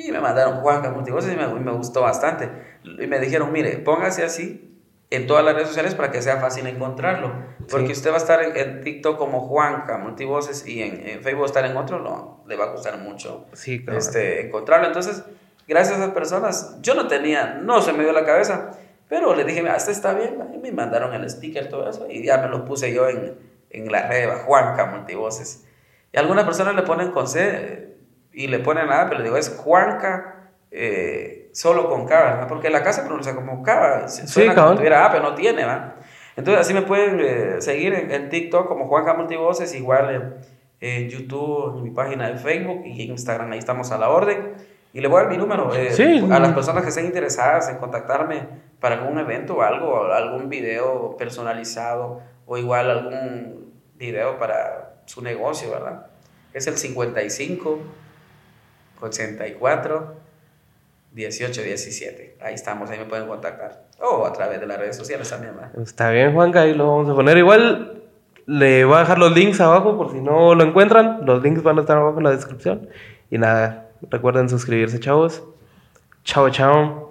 Y me mandaron Juanca Multivoces y me, me gustó bastante. Y me dijeron, mire, póngase así en todas las redes sociales para que sea fácil encontrarlo. Porque Sí. usted va a estar en, en TikTok como Juanca Multivoces y en, en Facebook estar en otro, no, le va a costar mucho Sí, claro. este, encontrarlo. Entonces, gracias a esas personas, yo no tenía, no se me dio la cabeza, pero le dije, "Mira, este está bien, y me mandaron el sticker, todo eso, y ya me lo puse yo en, en la red, Juanca Multivoces. Y algunas personas le ponen con C y le ponen A, pero le digo, es Juanca eh, solo con K, ¿verdad? Porque la casa pronuncia como K, suena como cabal. tuviera A, pero no tiene, ¿va? Entonces, así me pueden eh, seguir en, en TikTok como Juanca Multivoces, igual en, en YouTube, en mi página de Facebook y en Instagram, ahí estamos a la orden. Y le voy a dar mi número eh, Sí. a las personas que estén interesadas en contactarme para algún evento o algo, algún video personalizado o igual algún video para su negocio, ¿verdad? Es el 55 84 18 17. Ahí estamos, ahí me pueden contactar. O a través de las redes sociales también, ¿verdad? Está bien, Juanca, ahí lo vamos a poner. Igual le voy a dejar los links abajo por si no lo encuentran. Los links van a estar abajo en la descripción. Y nada, recuerden suscribirse, chavos. Chao, chao.